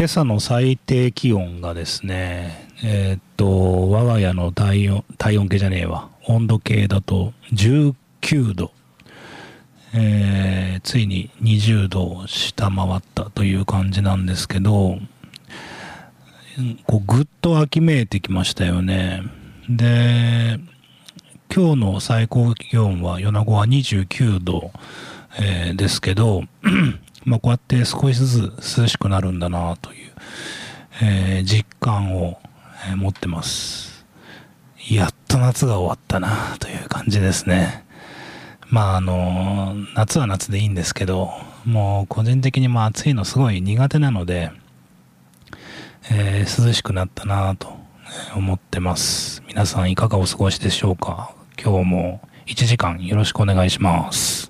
今朝の最低気温がですね、えー、っと、我が家の体温、体温計じゃねえわ。温度計だと19度。えー、ついに20度を下回ったという感じなんですけど、こうぐっと秋めいてきましたよね。で、今日の最高気温は米子は29度、えー、ですけど、まあこうやって少しずつ涼しくなるんだなという、えー、実感を、え、持ってます。やっと夏が終わったなという感じですね。まああの、夏は夏でいいんですけど、もう個人的にも暑いのすごい苦手なので、えー、涼しくなったなと思ってます。皆さんいかがお過ごしでしょうか？今日も1時間よろしくお願いします。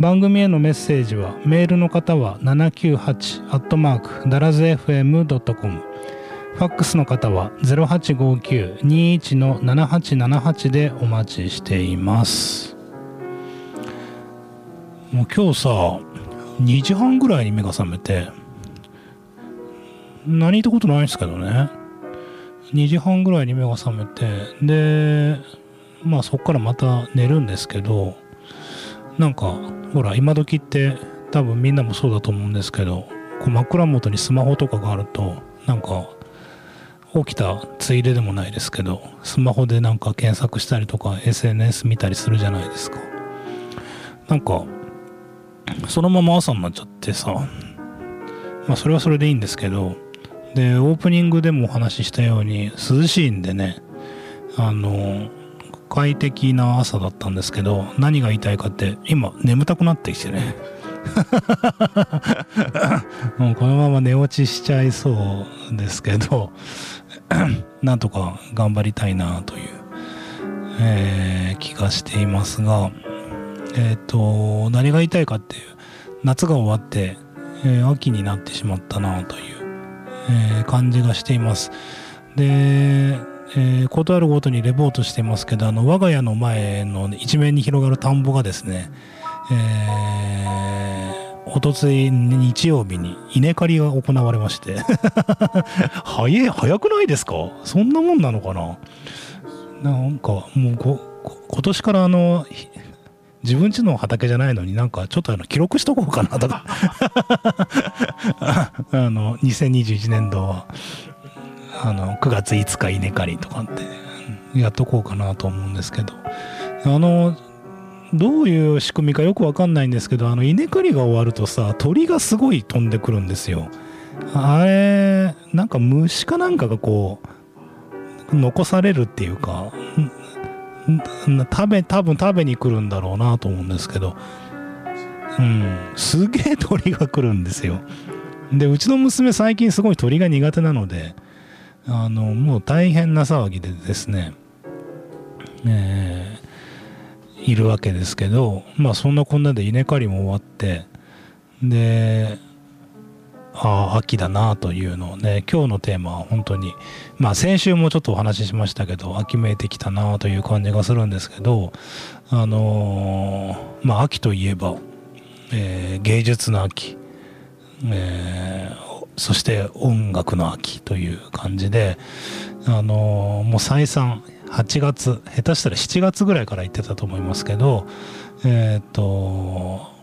番組へのメッセージはメールの方は798アットマークダラズ FM.com ファックスの方は0859-21の7878でお待ちしていますもう今日さ2時半ぐらいに目が覚めて、何言ったことないんですけどね。2時半ぐらいに目が覚めて、で、まあそっからまた寝るんですけど、なんか、ほら、今時って多分みんなもそうだと思うんですけど、こう枕元にスマホとかがあると、なんか、起きたついででもないですけど、スマホでなんか検索したりとか SNS 見たりするじゃないですか。なんか、そのまま朝になっちゃってさ、まあそれはそれでいいんですけど、で、オープニングでもお話ししたように涼しいんでね、あの、快適な朝だったんですけど、何が言いたいかって、今眠たくなってきてね。もうこのまま寝落ちしちゃいそうですけど、なんとか頑張りたいなという、えー、気がしていますが、えっ、ー、と、何が言いたいかっていう、夏が終わって、えー、秋になってしまったなという、えー、感じがしています。で、えー、ことあるごとにレポートしてますけど、あの、我が家の前の一面に広がる田んぼがですね、えー、おとつい日曜日に稲刈りが行われまして。早い、早くないですか？そんなもんなのかな？なんか、もうこ、今年からあの、自分ちの畑じゃないのになんかちょっとあの記録しとこうかなとか。あの2021年度は。あの9月5日稲刈りとかってやっとこうかなと思うんですけど。あのどういう仕組みかよくわかんないんですけどあの稲刈りが終わるとさ鳥がすごい飛んでくるんですよ。あれなんか虫かなんかがこう残されるっていうか食べ、多分食べに来るんだろうなと思うんですけど、うん、すげえ鳥が来るんですよ。で、うちの娘最近すごい鳥が苦手なので、あの、もう大変な騒ぎでですね、えー、いるわけですけど、まあそんなこんなで稲刈りも終わって、で、ああ、秋だなというのをね、今日のテーマは本当に、まあ先週もちょっとお話ししましたけど、秋めいてきたなという感じがするんですけど、あのー、まあ秋といえば、えー、芸術の秋、えー、そして音楽の秋という感じで、あの、もう再三、8月、下手したら7月ぐらいから言ってたと思いますけど、えっ、と、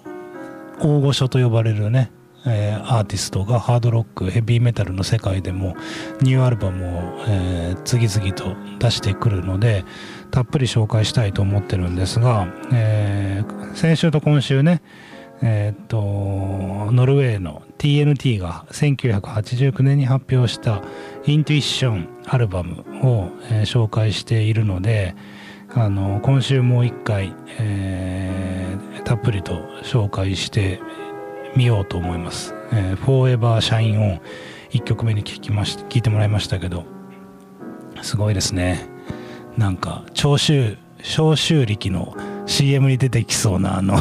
大御所と呼ばれるね、えー、アーティストがハードロックヘビーメタルの世界でもニューアルバムを、えー、次々と出してくるのでたっぷり紹介したいと思ってるんですが、えー、先週と今週ねえっとノルウェーの TNT が1989年に発表したイントゥイッションアルバムを、えー、紹介しているのであの今週もう一回、えー、たっぷりと紹介してみようと思います。えー、Forever Shine On 1曲目に聞きまし聞いてもらいましたけどすごいですねなんか長州消臭力の CM に出てきそうなあの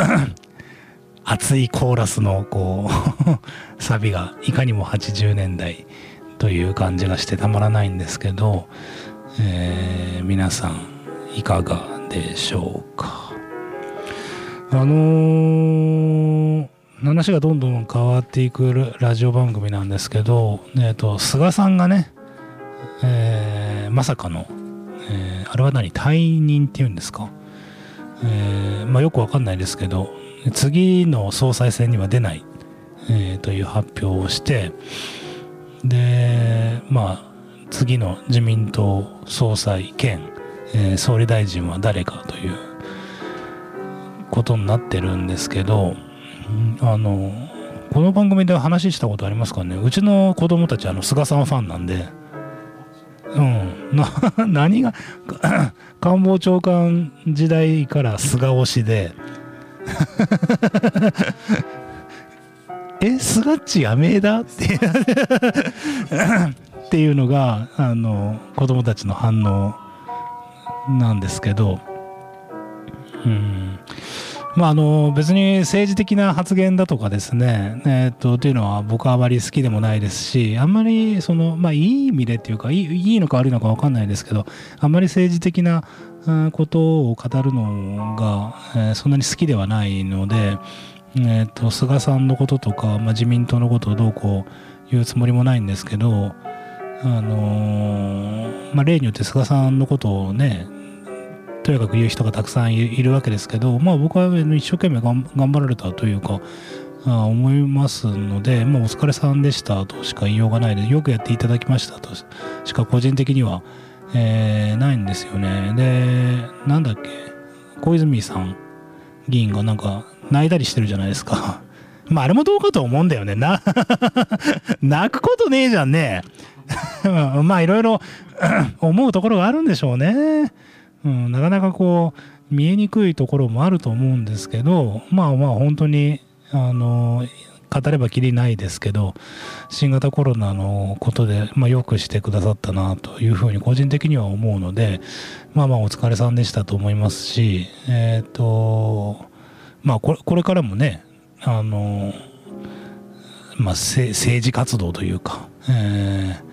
熱いコーラスのこう サビがいかにも80年代という感じがしてたまらないんですけど、えー、皆さんいかがでしょうか？あのー、話がどんどん変わっていくラジオ番組なんですけど、えーと、菅さんがね、えー、まさかの、えー、あれは何？退任っていうんですか、えーまあ、よくわかんないですけど次の総裁選には出ない、えー、という発表をしてでまあ次の自民党総裁兼、えー、総理大臣は誰かということになってるんですけどあのこの番組で話したことありますかね？うちの子供たちあの菅さんファンなんでうん。な 何が 官房長官時代から菅推しで。えスガッチやめえだ？っ てっていうのがあの子供たちの反応なんですけど。うん。まあ、あの別に政治的な発言だとかですね、えー、っとというのは僕はあまり好きでもないですしあんまりその、まあ、いい意味でっていうかいいいのか悪いのか分かんないですけどあんまり政治的なことを語るのが、えー、そんなに好きではないので、えー、っと菅さんのこととか、まあ、自民党のことをどうこう言うつもりもないんですけどあのー、まあ、例によって菅さんのことをねとにかく言う人がたくさんいるわけですけど、まあ、僕は一生懸命頑張られたというかあ思いますので、まあ、お疲れさんでしたとしか言いようがないでよくやっていただきましたとしか個人的には、えー、ないんですよね。でなんだっけ小泉さん議員がなんか泣いたりしてるじゃないですか。まああれもどうかと思うんだよね。な 泣くことねえじゃんね。まあいろいろ 思うところがあるんでしょうね。うん、なかなかこう見えにくいところもあると思うんですけどまあまあ本当にあの語ればきりないですけど新型コロナのことで、まあ、よくしてくださったなというふうに個人的には思うのでまあまあお疲れさんでしたと思いますしえっ、ー、とまあこれこれからもねあのまあ政治活動というか、えー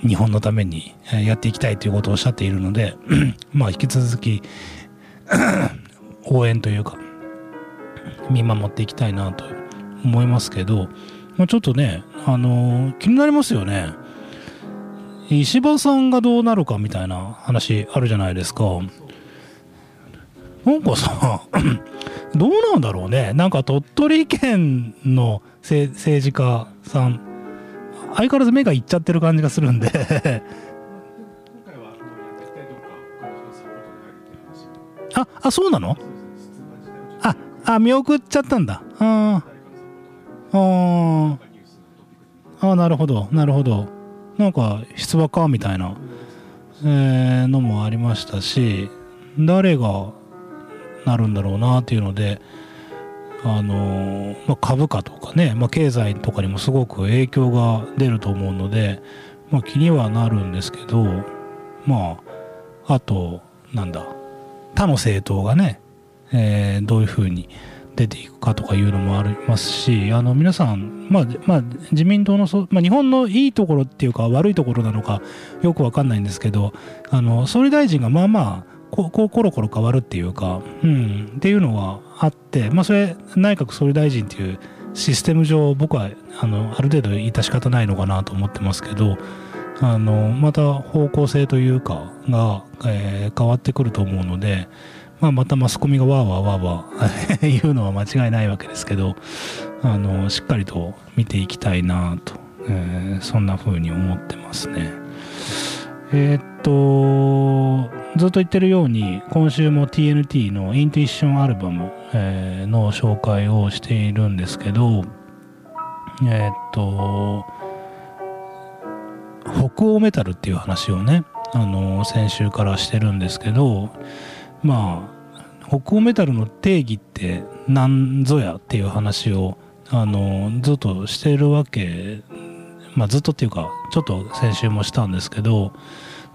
日本のためにやっていきたいということをおっしゃっているのでまあ引き続き応援というか見守っていきたいなと思いますけど、まあ、ちょっとね、あのー、気になりますよね。石破さんがどうなるかみたいな話あるじゃないですか。なんかさどうなんだろうね。なんか鳥取県の政治家さん。相変わらず目がいっちゃってる感じがするんで。ああそうなの？ああ見送っちゃったんだ。あああなるほどなるほど。なんか出馬かみたいな、えー、のもありましたし誰がなるんだろうなっていうのであのまあ、株価とかね、まあ、経済とかにもすごく影響が出ると思うので、まあ、気にはなるんですけどまああとなんだ他の政党がね、えー、どういうふうに出ていくかとかいうのもありますしあの皆さん、まあまあ、自民党のそ、まあ、日本のいいところっていうか悪いところなのかよく分かんないんですけどあの総理大臣がまあまあここコロコロ変わるっていうか、うん、っていうのはあって、まあ、それ内閣総理大臣っていうシステム上僕はあのある程度致し方ないのかなと思ってますけどあのまた方向性というかが、えー、変わってくると思うので、まあ、またマスコミがわーわーわーわー 言うのは間違いないわけですけどあのしっかりと見ていきたいなと、えー、そんな風に思ってますね。えー、っとずっと言ってるように今週も TNT のイントゥイッションアルバム、え、の紹介をしているんですけどえ、っと北欧メタルっていう話をねあの先週からしてるんですけどまあ北欧メタルの定義って何ぞやっていう話をあのずっとしてるわけ、まあ、ずっとっていうかちょっと先週もしたんですけど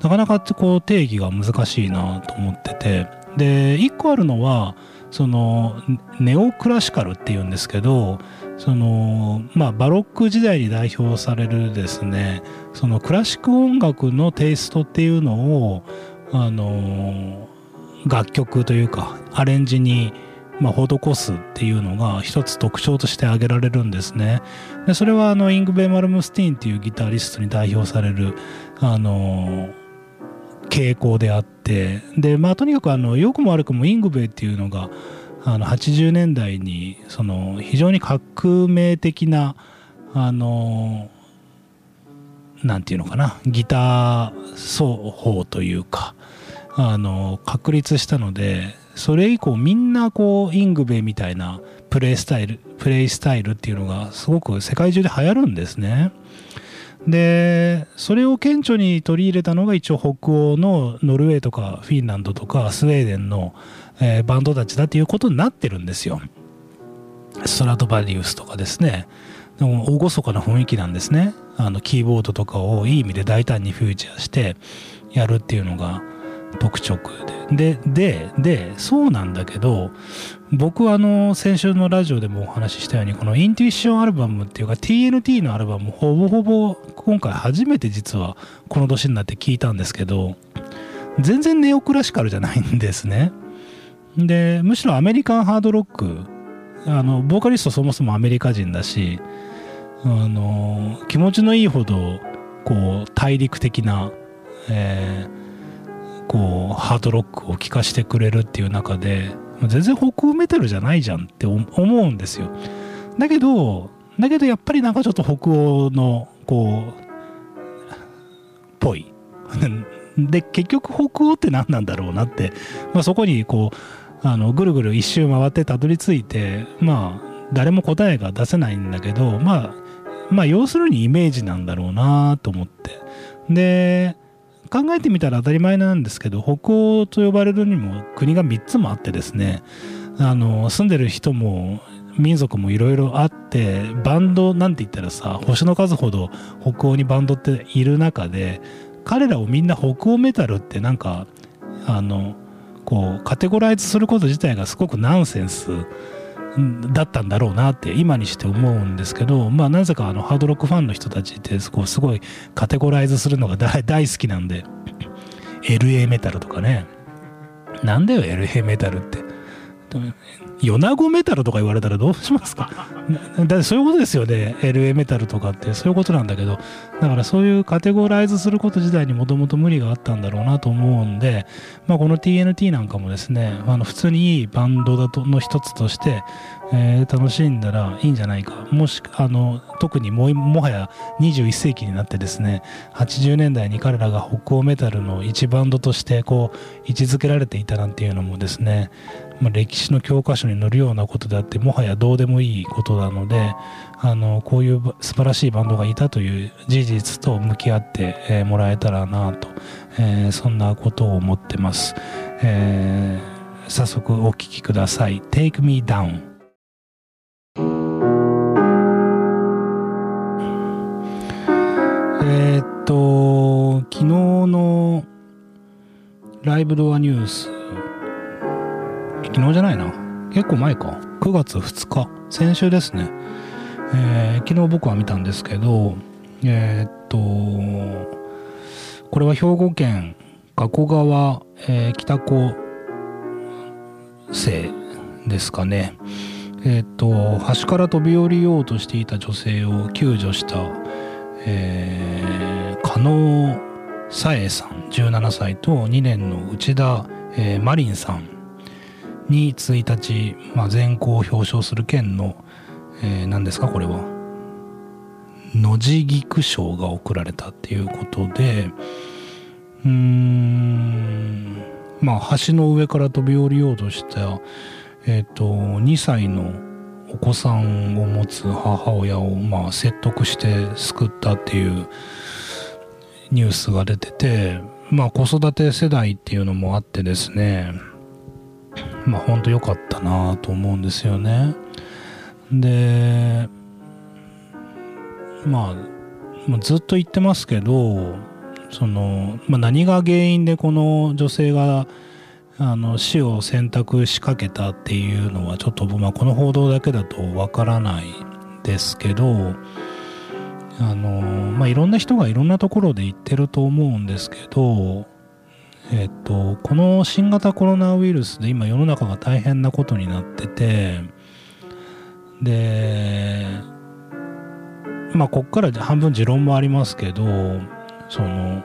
なかなかこう定義が難しいなと思っててで1個あるのはそのネオクラシカルっていうんですけどそのまあバロック時代に代表されるですねそのクラシック音楽のテイストっていうのをあの楽曲というかアレンジにまあ、施すっていうのが一つ特徴として挙げられるんですね。でそれはあのイングベイ・マルムスティーンっていうギタリストに代表されるあの傾向であってでまあとにかくあの良くも悪くもイングベイっていうのがあの80年代にその非常に革命的なあのなんていうのかなギター奏法というかあの確立したのでそれ以降みんなこうイングベイみたいなプレイスタイルプレイスタイルっていうのがすごく世界中で流行るんですね。でそれを顕著に取り入れたのが一応北欧のノルウェーとかフィンランドとかスウェーデンの、えー、バンドたちだっていうことになってるんですよ。ストラトバリウスとかですね。でも厳かな雰囲気なんですね。あのキーボードとかをいい意味で大胆にフューチャーしてやるっていうのが特直で。で、で、で、そうなんだけど、僕はあの、先週のラジオでもお話ししたように、このインテュイションアルバムっていうか TNT のアルバム、ほぼほぼ今回初めて実はこの年になって聞いたんですけど、全然ネオクラシカルじゃないんですね。で、むしろアメリカンハードロック、あの、ボーカリストそもそもアメリカ人だし、あの、気持ちのいいほど、こう、大陸的な、えーこうハードロックを聴かせてくれるっていう中で全然北欧メタルじゃないじゃんって思うんですよ。だけどだけどやっぱりなんかちょっと北欧のこうぽい。で結局北欧って何なんだろうなって、まあ、そこにこうあのぐるぐる一周回ってたどり着いてまあ誰も答えが出せないんだけどまあまあ要するにイメージなんだろうなと思って。で考えてみたら当たり前なんですけど北欧と呼ばれるにも国が3つもあってですねあの住んでる人も民族もいろいろあってバンドなんて言ったらさ星の数ほど北欧にバンドっている中で彼らをみんな北欧メタルってなんかあのこうカテゴライズすること自体がすごくナンセンスだったんだろうなって今にして思うんですけどまあなぜかあのハードロックファンの人たちってすごいカテゴライズするのが大好きなんで。LA メタルとかね。なんだよ LA メタルって。米子メタルとか言われたらどうしますか？だってそういうことですよね。LA メタルとかって。そういうことなんだけど。だからそういうカテゴライズすること自体にもともと無理があったんだろうなと思うんで、まあ、この TNT なんかもですねあの普通にいいバンドだとの一つとして、えー、楽しんだらいいんじゃないか。もしあの特にももはや21世紀になってですね80年代に彼らが北欧メタルの一バンドとしてこう位置づけられていたなんていうのもですねまあ、歴史の教科書に載るようなことであってもはやどうでもいいことなのであのこういう素晴らしいバンドがいたという事実と向き合って、え、もらえたらなと、えー、そんなことを思ってます、えー、早速お聴きください「Take Me Down」えー、っと昨日のライブドアニュース昨日じゃないな。結構前か。9月2日。先週ですね。えー、昨日僕は見たんですけど、えー、っと、これは兵庫県加古川、えー、北高生ですかね。え、っと、橋から飛び降りようとしていた女性を救助した、えー、加納さえさん17歳と2年の内田、えー、マリンさんに1日、まあ、全校表彰する県の、えー、何ですかこれは。野地菊賞が贈られたっていうことでうーんまあ橋の上から飛び降りようとしたえっ、ー、と2歳のお子さんを持つ母親をまあ説得して救ったっていうニュースが出ててまあ子育て世代っていうのもあってですねまあ本当良かったなと思うんですよね。でまあずっと言ってますけどその、まあ、何が原因でこの女性があの死を選択しかけたっていうのはちょっと、まあ、この報道だけだとわからないですけどあの、まあ、いろんな人がいろんなところで言ってると思うんですけど、えっと、この新型コロナウイルスで今世の中が大変なことになっててでまあこっから半分持論もありますけどその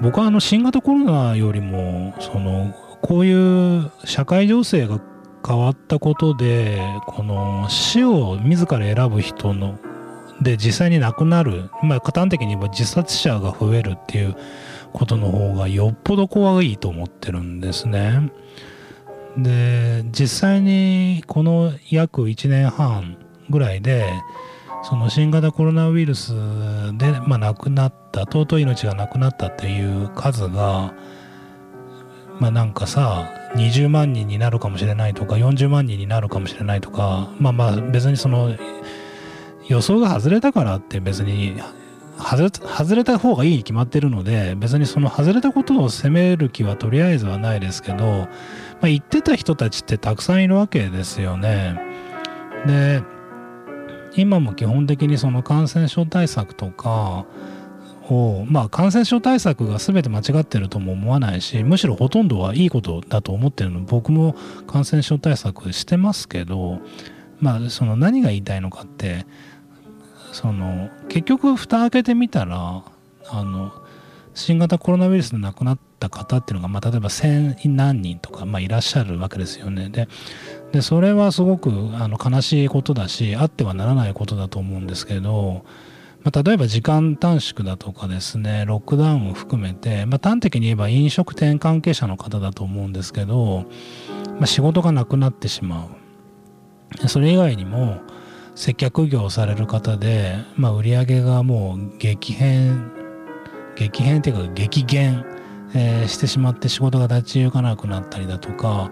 僕はあの新型コロナよりもそのこういう社会情勢が変わったことでこの死を自ら選ぶ人ので実際に亡くなる、まあ、端的に言えば自殺者が増えるっていうことの方がよっぽど怖いと思ってるんですね。で実際にこの約1年半ぐらいでその新型コロナウイルスで、まあ、亡くなった尊い命がなくなったっていう数がまあなんかさ20万人になるかもしれないとか40万人になるかもしれないとかまあまあ別にその予想が外れたからって別に外れた方がいいに決まってるので別にその外れたことを責める気はとりあえずはないですけど、まあ、言ってた人たちってたくさんいるわけですよね。で今も基本的にその感染症対策とかをまあ感染症対策が全て間違ってるとも思わないしむしろほとんどはいいことだと思ってるの僕も感染症対策してますけどまあその何が言いたいのかってその結局蓋開けてみたらあの新型コロナウイルスで亡くなった方っていうのが、まあ、例えば千何人とか、まあ、いらっしゃるわけですよね。ででそれはすごくあの悲しいことだしあってはならないことだと思うんですけど、まあ、例えば時間短縮だとかですねロックダウンを含めて、まあ、端的に言えば飲食店関係者の方だと思うんですけど、まあ、仕事がなくなってしまうそれ以外にも接客業をされる方で、まあ、売り上げがもう激変激変っていうか激減、えー、してしまって仕事が立ち行かなくなったりだとか、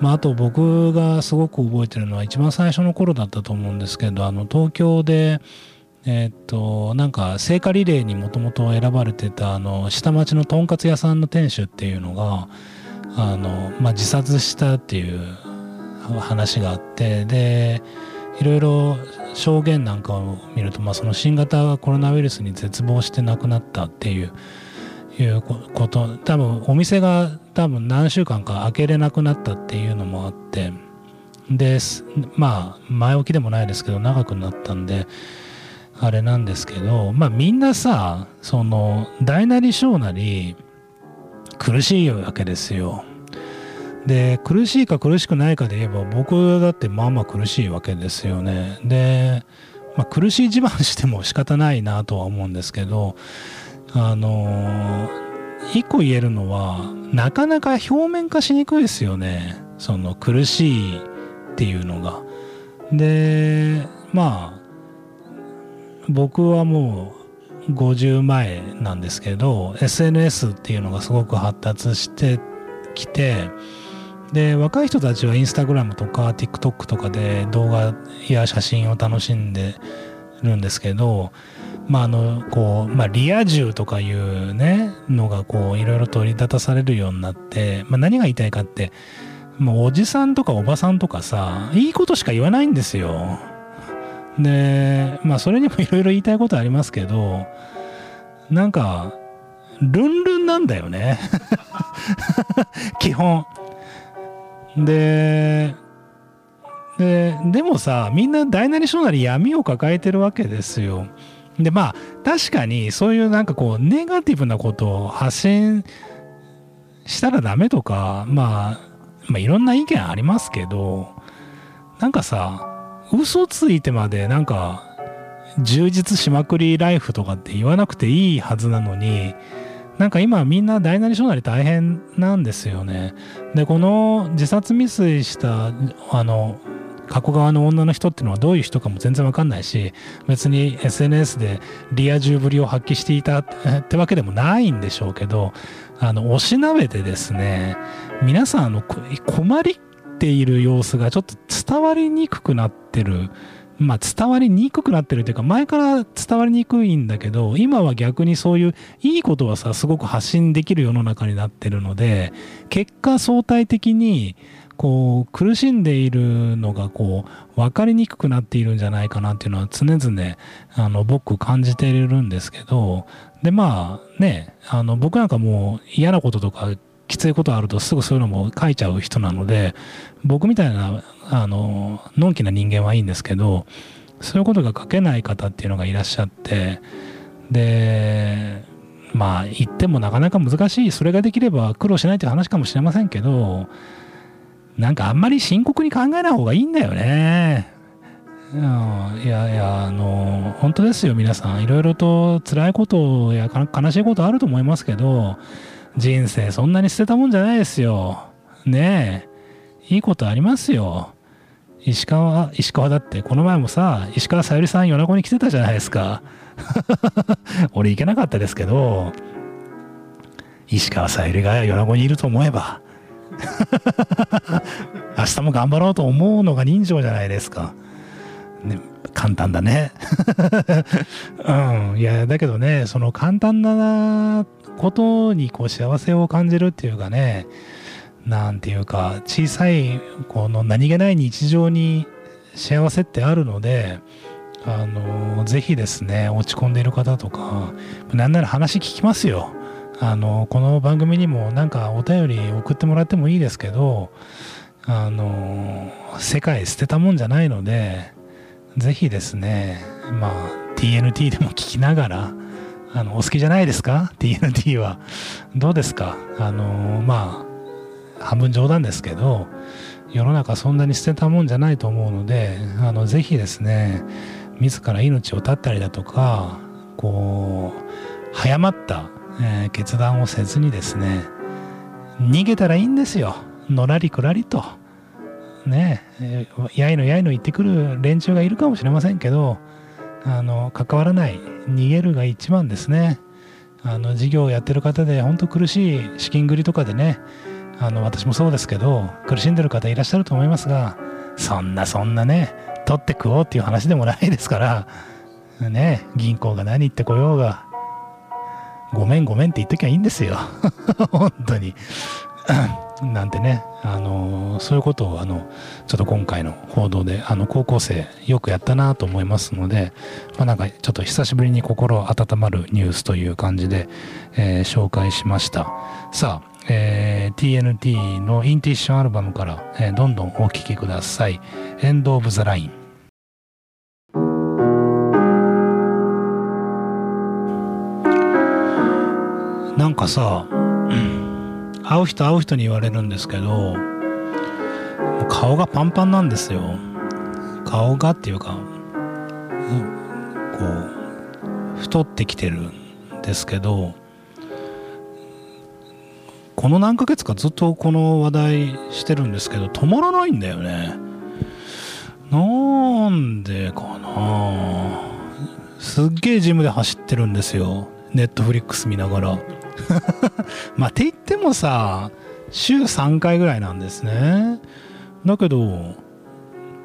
まあ、あと僕がすごく覚えてるのは一番最初の頃だったと思うんですけどあの東京でえー、っとなんか聖火リレーにもともと選ばれてたあの下町のとんかつ屋さんの店主っていうのがあの、まあ、自殺したっていう話があってでいろいろ証言なんかを見ると、まあ、その新型コロナウイルスに絶望して亡くなったっていういうこと多分お店が多分何週間か開けれなくなったっていうのもあってでまあ前置きでもないですけど長くなったんであれなんですけどまあみんなさその大なり小なり苦しいわけですよ。で苦しいか苦しくないかで言えば僕だってまあまあ苦しいわけですよね。で、まあ、苦しい自慢しても仕方ないなとは思うんですけどあの一個言えるのはなかなか表面化しにくいですよね。その苦しいっていうのが。でまあ僕はもう50前なんですけど SNS っていうのがすごく発達してきてで若い人たちはインスタグラムとか TikTok とかで動画や写真を楽しんでるんですけどまああのこうまあリア充とかいうねのがこういろいろ取り立たされるようになって、まあ、何が言いたいかってもうおじさんとかおばさんとかさいいことしか言わないんですよ。でまあそれにもいろいろ言いたいことありますけどなんかルンルンなんだよね 基本。で、で、でもさ、みんな大なり小なり闇を抱えてるわけですよ。で、まあ、確かにそういうなんかこう、ネガティブなことを発信したらダメとか、まあ、まあ、いろんな意見ありますけど、なんかさ、嘘ついてまでなんか、充実しまくりライフとかって言わなくていいはずなのに、なんか今みんな大なり小なり大変なんですよね。で、この自殺未遂したあの加古川の女の人っていうのはどういう人かも全然わかんないし別に SNS でリア充ぶりを発揮していたってわけでもないんでしょうけどあのおしなべてですね皆さんの困りっている様子がちょっと伝わりにくくなってる。まあ伝わりにくくなってるというか前から伝わりにくいんだけど今は逆にそういういいことはさすごく発信できる世の中になってるので結果相対的にこう苦しんでいるのがこう分かりにくくなっているんじゃないかなっていうのは常々あの僕感じているんですけどでまあねあの僕なんかもう嫌なこととかきついことあるとすぐそういうのも書いちゃう人なので僕みたいなあののんきな人間はいいんですけどそういうことが書けない方っていうのがいらっしゃってでまあ言ってもなかなか難しいそれができれば苦労しないという話かもしれませんけどなんかあんまり深刻に考えない方がいいんだよね。いやいやあの本当ですよ皆さんいろいろと辛いことや悲しいことあると思いますけど人生そんなに捨てたもんじゃないですよ。ねえ。いいことありますよ。石川、石川だって、この前もさ、石川さゆりさん米子に来てたじゃないですか。俺行けなかったですけど、石川さゆりが米子にいると思えば、明日も頑張ろうと思うのが人情じゃないですか。ね、簡単だね。うん。いや、だけどね、その簡単なことにこう幸せを感じるっていうかねなんていうか小さいこの何気ない日常に幸せってあるのであのぜひですね落ち込んでいる方とかなんなら話聞きますよあのこの番組にもなんかお便り送ってもらってもいいですけどあの世界捨てたもんじゃないのでぜひですねまあ TNT でも聞きながらあのお好きじゃないですか ?TNT は。どうですか？あのまあ、半分冗談ですけど、世の中そんなに捨てたもんじゃないと思うので、あの、ぜひですね、自ら命を絶ったりだとか、こう、早まった、えー、決断をせずにですね、逃げたらいいんですよ。のらりくらりと。ねえ、やいのやいの言ってくる連中がいるかもしれませんけど、あの関わらない逃げるが一番ですね。あの事業をやってる方で本当苦しい資金繰りとかでねあの私もそうですけど苦しんでる方いらっしゃると思いますがそんなそんなね取って食おうっていう話でもないですからね銀行が何言ってこようがごめんごめんって言っときゃいいんですよ。本当に。なんてね、あのそういうことをあのちょっと今回の報道であの高校生よくやったなと思いますので、まあ、なんかちょっと久しぶりに心温まるニュースという感じで、えー、紹介しました。さあ、えー、TNT のインティッションアルバムから、えー、どんどんお聴きください「エンド・オブ・ザ・ライン」なんかさ、会う人会う人に言われるんですけど顔がパンパンなんですよ。顔がっていうか、うん、こう太ってきてるんですけどこの何ヶ月かずっとこの話題してるんですけど止まらないんだよね。なんでかな。すっげえジムで走ってるんですよ。ネットフリックス見ながら。まあって言ってもさ週3回ぐらいなんですねだけど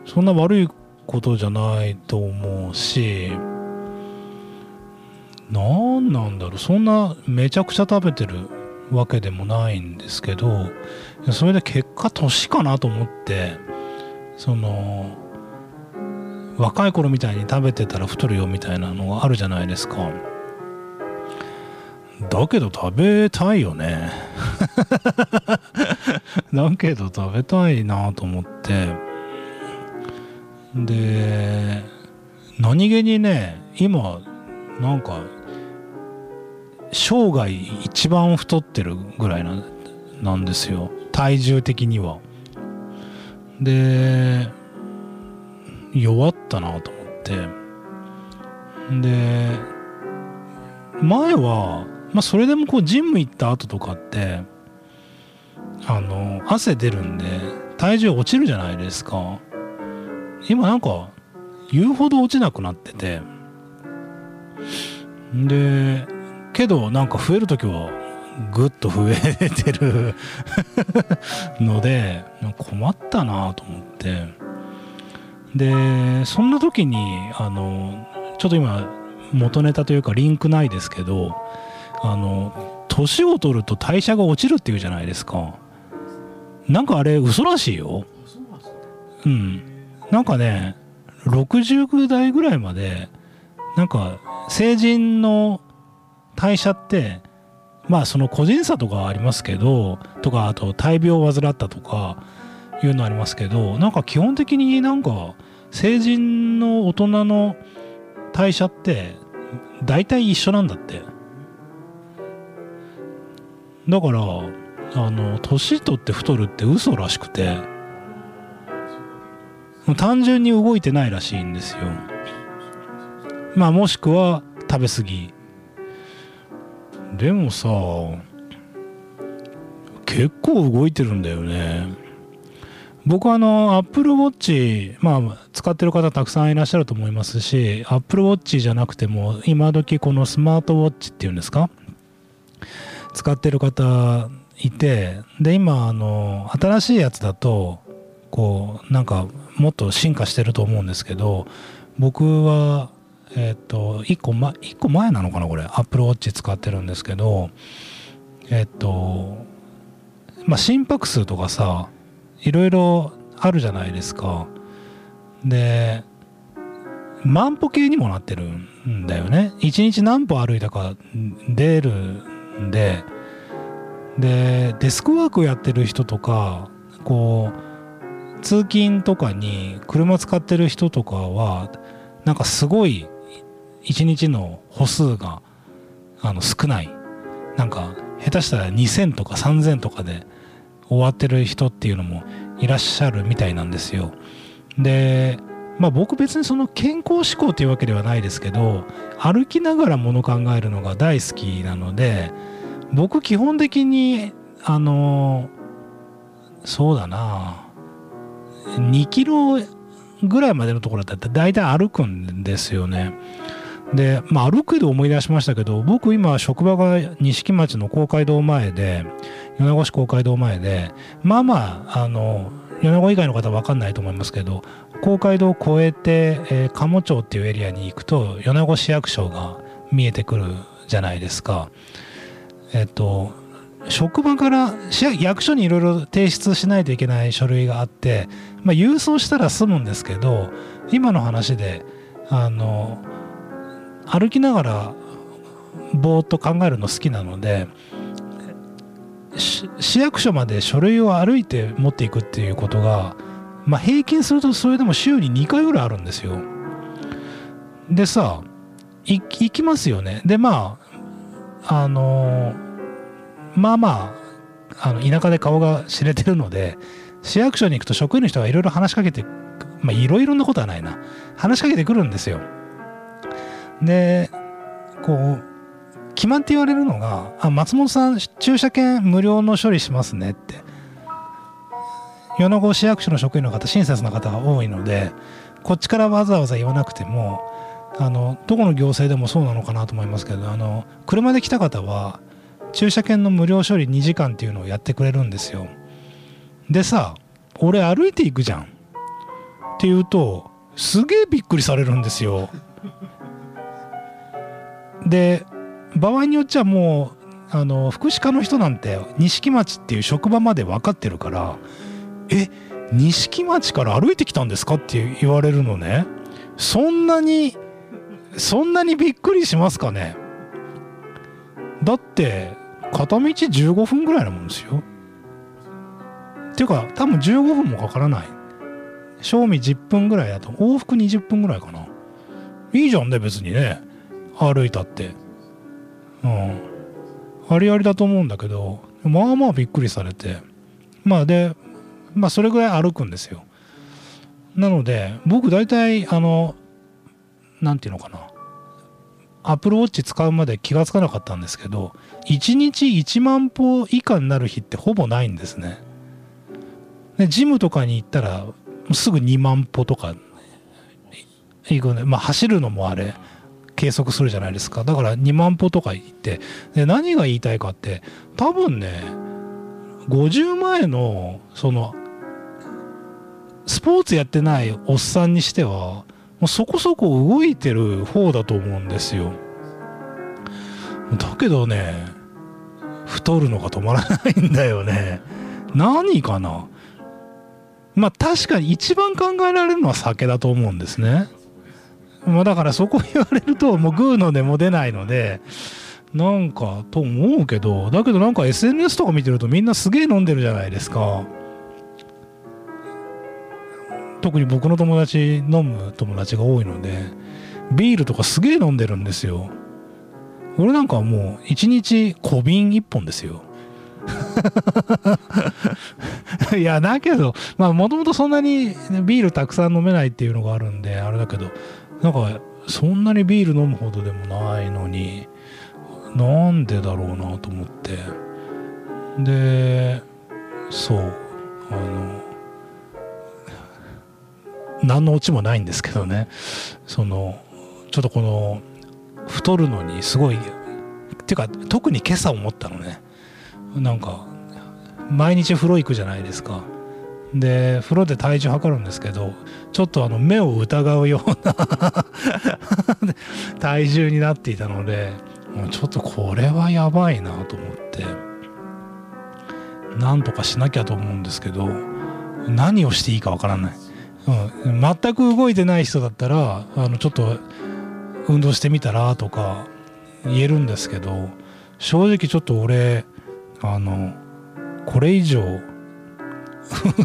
そんな悪いことじゃないと思うし何なんだろうそんなめちゃくちゃ食べてるわけでもないんですけどそれで結果年かなと思ってその若い頃みたいに食べてたら太るよみたいなのがあるじゃないですか。だけど食べたいよね。だけど食べたいなと思って。で何気にね今なんか生涯一番太ってるぐらいななんですよ。体重的には。で弱ったなと思って。で前はまあ、それでもこうジム行った後とかってあの汗出るんで体重落ちるじゃないですか。今なんか言うほど落ちなくなってて。でけどなんか増える時はぐっと増えてる。ので困ったなと思って。でそんな時にあのちょっと今元ネタというかリンクないですけどあの年を取ると代謝が落ちるっていうじゃないですか。なんかあれ嘘らしいよ。うん。なんかね60代ぐらいまでなんか成人の代謝ってまあその個人差とかありますけどとかあと大病を患ったとかいうのありますけどなんか基本的になんか成人の大人の代謝って大体一緒なんだって。だからあの年取って太るって嘘らしくて単純に動いてないらしいんですよ。まあもしくは食べ過ぎ。でもさ結構動いてるんだよね。僕あの Apple Watch まあ使ってる方たくさんいらっしゃると思いますし Apple Watch じゃなくても今時このスマートウォッチっていうんですか？使ってる方いてで今あの新しいやつだとこうなんかもっと進化してると思うんですけど僕はえっ、ー、と1個,、ま、1個前なのかなこれ。Apple Watch 使ってるんですけどえっ、ー、とまあ心拍数とかさいろいろあるじゃないですか。で万歩計にもなってるんだよね。1日何歩歩いたか出るんででデスクワークをやってる人とかこう通勤とかに車使ってる人とかはなんかすごい1日の歩数があの少ない。なんか下手したら2000とか3000とかで終わってる人っていうのもいらっしゃるみたいなんですよ。でまあ僕別にその健康志向っていうわけではないですけど歩きながらもの考えるのが大好きなので僕基本的にあのそうだな2キロぐらいまでのところだったら大体歩くんですよね。で、まあ、歩くで思い出しましたけど僕今職場が錦町の公会堂前で米子市公会堂前でまあまああの米子以外の方は分かんないと思いますけど公会堂を越えて、えー、鴨町っていうエリアに行くと米子市役所が見えてくるじゃないですか。えっと職場から役所にいろいろ提出しないといけない書類があって、まあ、郵送したら済むんですけど今の話であの歩きながらぼーっと考えるの好きなので市役所まで書類を歩いて持っていくっていうことが、まあ、平均するとそれでも週に2回ぐらいあるんですよ。でさ行きますよね。でまああのまあまああの田舎で顔が知れてるので市役所に行くと職員の人がいろいろ話しかけてまあいろいろなことはないな話しかけてくるんですよ。でこう決まって言われるのが「あ松本さん駐車券無料の処理しますね」って。米子市役所の職員の方親切な方が多いのでこっちからわざわざ言わなくてもあのどこの行政でもそうなのかなと思いますけどあの車で来た方は駐車券の無料処理2時間っていうのをやってくれるんですよ。でさ俺歩いていくじゃん。って言うとすげえびっくりされるんですよ。で場合によっちゃもうあの福祉課の人なんて錦町っていう職場まで分かってるからえ錦町から歩いてきたんですかって言われるのね。そんなにそんなにびっくりしますかね。だって片道15分ぐらいなもんですよ。っていうか多分15分もかからない。賞味10分ぐらいだと往復20分ぐらいかな。いいじゃんね別にね。歩いたって。うん。ありありだと思うんだけどまあまあびっくりされて。まあでまあそれぐらい歩くんですよ。なので僕大体あの何て言うのかな。アップルウォッチ使うまで気が付かなかったんですけど1日1万歩以下になる日ってほぼないんですね。でジムとかに行ったらすぐ2万歩とか行くねまあ走るのもあれ。計測するじゃないですか。だから2万歩とか言ってで何が言いたいかって多分ね50前のそのスポーツやってないおっさんにしてはもうそこそこ動いてる方だと思うんですよ。だけどね太るのが止まらないんだよね。何かな。まあ確かに一番考えられるのは酒だと思うんですね。まあだからそこ言われるともうグーの音も出ないのでなんかと思うけどだけどなんか SNS とか見てるとみんなすげえ飲んでるじゃないですか。特に僕の友達飲む友達が多いのでビールとかすげえ飲んでるんですよ。俺なんかはもう1日小瓶1本ですよ。いやだけどまあもともとそんなにビールたくさん飲めないっていうのがあるんであれだけどなんかそんなにビール飲むほどでもないのになんでだろうなと思って。でそうあの何のオチもないんですけどね。そのちょっとこの太るのにすごいっていうか特に今朝思ったのね。なんか毎日風呂行くじゃないですか。で風呂で体重測るんですけどちょっとあの目を疑うような 体重になっていたのでもうちょっとこれはやばいなと思ってなんとかしなきゃと思うんですけど何をしていいかわからない、うん、全く動いてない人だったらあのちょっと運動してみたらとか言えるんですけど正直ちょっと俺あのこれ以上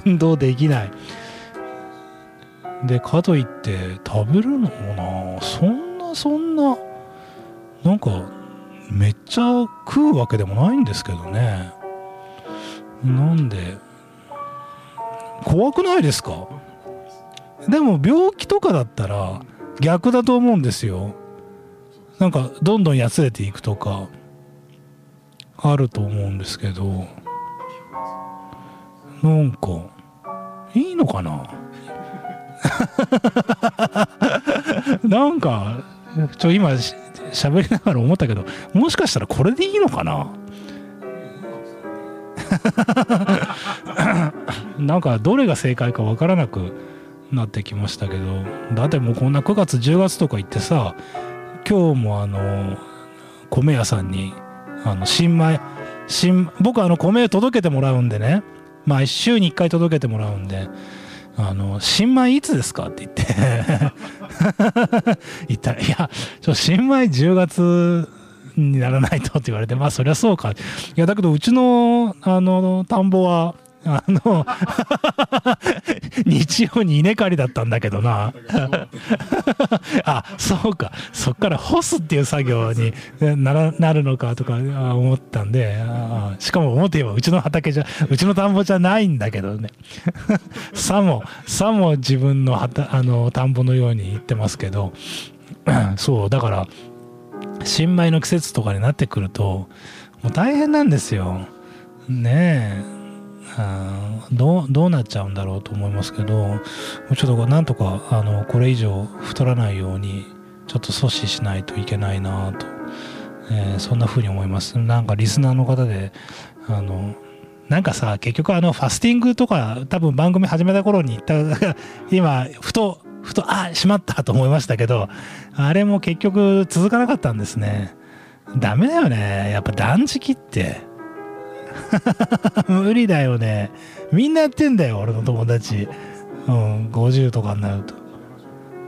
運動できない。でかといって食べるのもなそんなそんななんかめっちゃ食うわけでもないんですけどね。なんで怖くないですか？でも病気とかだったら逆だと思うんですよ。なんかどんどんやつれていくとかあると思うんですけど。なんかいいのかな？なんかちょ今喋りながら思ったけどもしかしたらこれでいいのかな？なんかどれが正解か分からなくなってきましたけどだってもうこんな9月10月とか行ってさ今日もあの米屋さんにあの新米新僕あの米届けてもらうんでねまあ週に1回届けてもらうんであの新米いつですかって言って。言ったらいやちょ新米10月にならないとって言われてまあそりゃそうか。いやだけどうちのあの田んぼはあの日曜に稲刈りだったんだけどな。あそうか。そっから干すっていう作業にならなるのかとか思ったんでしかも思って言えばうちの畑じゃうちの田んぼじゃないんだけどね。さもさも自分のあの田んぼのように言ってますけど。そうだから新米の季節とかになってくるともう大変なんですよ。ねえ。どうどうなっちゃうんだろうと思いますけどちょっとなんとかあのこれ以上太らないようにちょっと阻止しないといけないなと、えー、そんな風に思います。なんかリスナーの方であのなんかさ結局あのファスティングとか多分番組始めた頃に言った 今ふとふとあしまったと思いましたけどあれも結局続かなかったんですね。ダメだよね。やっぱ断食って。無理だよね。みんなやってんだよ、俺の友達。うん、50とかになると。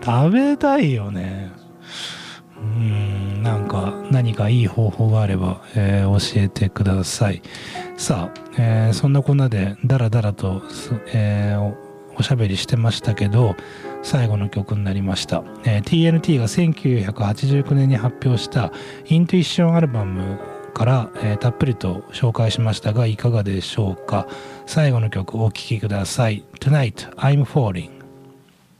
食べたいよね。うん、なんか何かいい方法があれば、えー、教えてください。さあ、えー、そんなこんなでダラダラと、えー、おしゃべりしてましたけど、最後の曲になりました。えー、TNT が1989年に発表したイントゥイッションアルバムから、えー、たっぷりと紹介しましたがいかがでしょうか。最後の曲お聴きください。Tonight I'm Falling